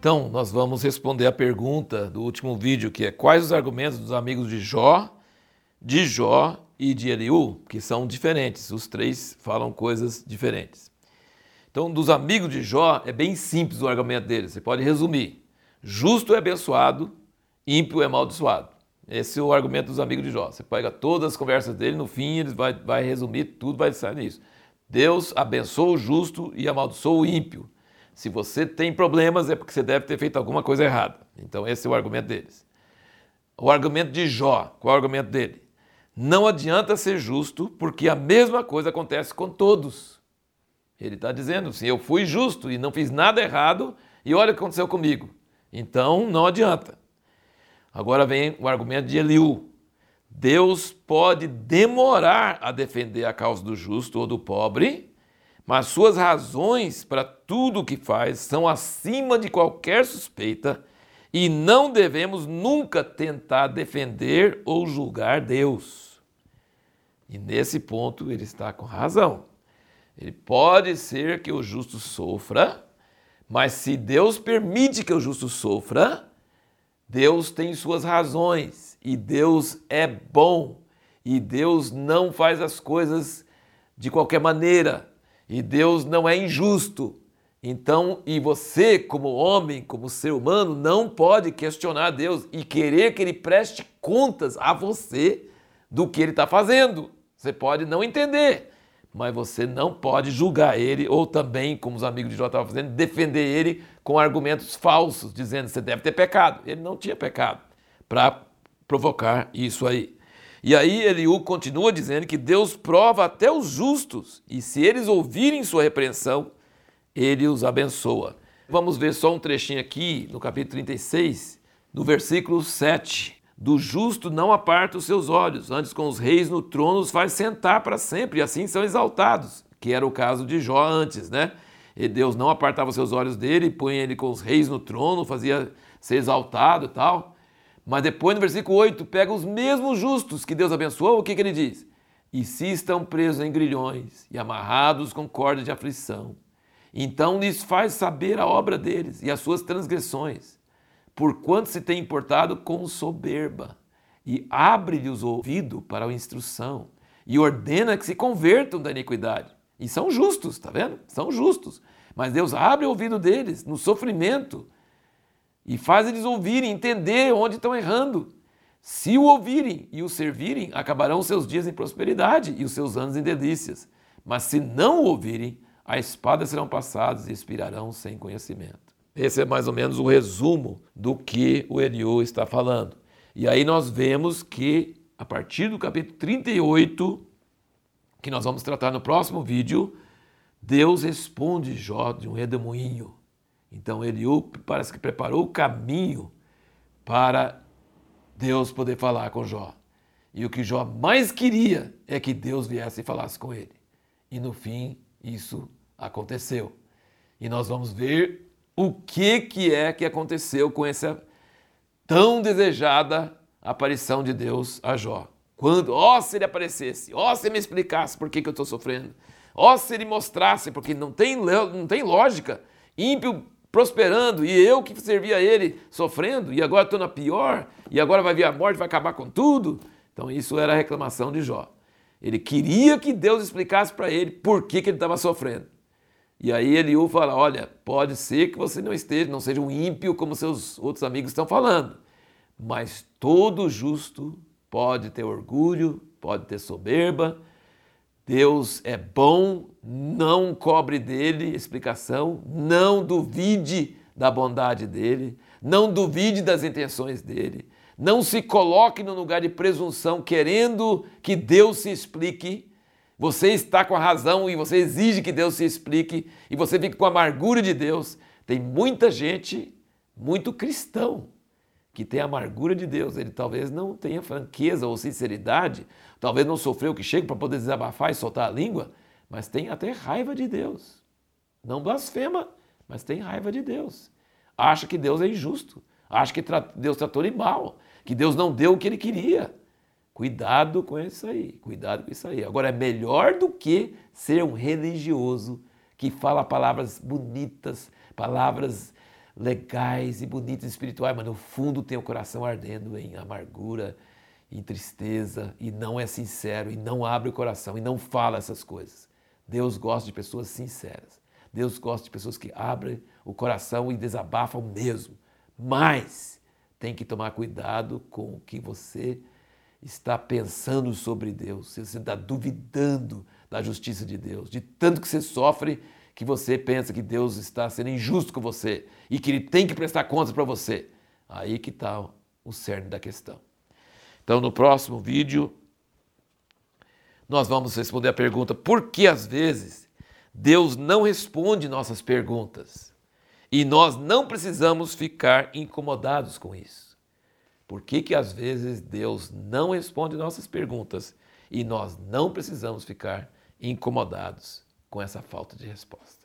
Então, nós vamos responder a pergunta do último vídeo, que é quais os argumentos dos amigos de Jó, de Jó e de Eliú, que são diferentes. Os três falam coisas diferentes. Então, dos amigos de Jó, é bem simples o argumento deles. Você pode resumir. Justo é abençoado, ímpio é amaldiçoado. Esse é o argumento dos amigos de Jó. Você pega todas as conversas dele, no fim ele vai, vai resumir, tudo vai sair nisso. Deus abençoa o justo e amaldiçoa o ímpio. Se você tem problemas, é porque você deve ter feito alguma coisa errada. Então, esse é o argumento deles. O argumento de Jó, qual é o argumento dele? Não adianta ser justo, porque a mesma coisa acontece com todos. Ele está dizendo assim: eu fui justo e não fiz nada errado, e olha o que aconteceu comigo. Então, não adianta. Agora vem o argumento de Eliú. Deus pode demorar a defender a causa do justo ou do pobre, mas suas razões para tudo o que faz são acima de qualquer suspeita e não devemos nunca tentar defender ou julgar Deus. E nesse ponto ele está com razão. Ele pode ser que o justo sofra, mas se Deus permite que o justo sofra, Deus tem suas razões e Deus é bom e Deus não faz as coisas de qualquer maneira. E Deus não é injusto. Então, e você, como homem, como ser humano, não pode questionar Deus e querer que Ele preste contas a você do que Ele está fazendo. Você pode não entender, mas você não pode julgar Ele, ou também, como os amigos de Jó estavam fazendo, defender Ele com argumentos falsos, dizendo que você deve ter pecado. Ele não tinha pecado para provocar isso aí. E aí Eliú continua dizendo que Deus prova até os justos, e se eles ouvirem sua repreensão, ele os abençoa. Vamos ver só um trechinho aqui no capítulo 36, no versículo 7. Do justo não aparta os seus olhos, antes com os reis no trono os faz sentar para sempre, e assim são exaltados, que era o caso de Jó antes, né? E Deus não apartava os seus olhos dele, punha ele com os reis no trono, fazia ser exaltado e tal. Mas depois no versículo 8, pega os mesmos justos que Deus abençoou, o que, que ele diz? E se estão presos em grilhões e amarrados com cordas de aflição, então lhes faz saber a obra deles e as suas transgressões, porquanto se tem importado com soberba, e abre-lhes o ouvido para a instrução, e ordena que se convertam da iniquidade. E são justos, tá vendo? São justos. Mas Deus abre o ouvido deles no sofrimento e faz eles ouvirem, entender onde estão errando. Se o ouvirem e o servirem, acabarão seus dias em prosperidade e os seus anos em delícias. Mas se não o ouvirem, a espada serão passadas e expirarão sem conhecimento. Esse é mais ou menos o resumo do que o Eliú está falando. E aí nós vemos que, a partir do capítulo 38, que nós vamos tratar no próximo vídeo, Deus responde Jó de um redemoinho. Então Eliú parece que preparou o caminho para Deus poder falar com Jó. E o que Jó mais queria é que Deus viesse e falasse com ele. E no fim, isso aconteceu. E nós vamos ver o que, que é que aconteceu com essa tão desejada aparição de Deus a Jó. Quando, ó, oh, se ele aparecesse, ó, oh, se ele me explicasse por que, que eu estou sofrendo, ó, oh, se ele mostrasse, porque não tem, não tem lógica. Ímpio prosperando e eu que servia a ele sofrendo e agora estou na pior e agora vai vir a morte, vai acabar com tudo. Então isso era a reclamação de Jó. Ele queria que Deus explicasse para ele por que, que ele estava sofrendo. E aí Eliú fala, olha, pode ser que você não esteja, não seja um ímpio como seus outros amigos estão falando, mas todo justo pode ter orgulho, pode ter soberba, Deus é bom, não cobre dele explicação, não duvide da bondade dele, não duvide das intenções dele, não se coloque no lugar de presunção querendo que Deus se explique. Você está com a razão e você exige que Deus se explique e você fica com a amargura de Deus. Tem muita gente, muito cristão, que tem a amargura de Deus. Ele talvez não tenha franqueza ou sinceridade Talvez não sofreu o que chega para poder desabafar e soltar a língua, mas tem até raiva de Deus. Não blasfema, mas tem raiva de Deus. Acha que Deus é injusto. Acha que Deus tratou ele mal. Que Deus não deu o que ele queria. Cuidado com isso aí. Cuidado com isso aí. Agora, é melhor do que ser um religioso que fala palavras bonitas, palavras legais e bonitos espirituais, mas no fundo tem o coração ardendo em amargura, em tristeza e não é sincero e não abre o coração e não fala essas coisas. Deus gosta de pessoas sinceras. Deus gosta de pessoas que abrem o coração e desabafam mesmo. Mas tem que tomar cuidado com o que você está pensando sobre Deus. Se você está duvidando da justiça de Deus, de tanto que você sofre que você pensa que Deus está sendo injusto com você e que Ele tem que prestar contas para você. Aí que está o cerne da questão. Então, no próximo vídeo, nós vamos responder a pergunta por que às vezes Deus não responde nossas perguntas e nós não precisamos ficar incomodados com isso. Por que, que às vezes Deus não responde nossas perguntas e nós não precisamos ficar incomodados com essa falta de resposta?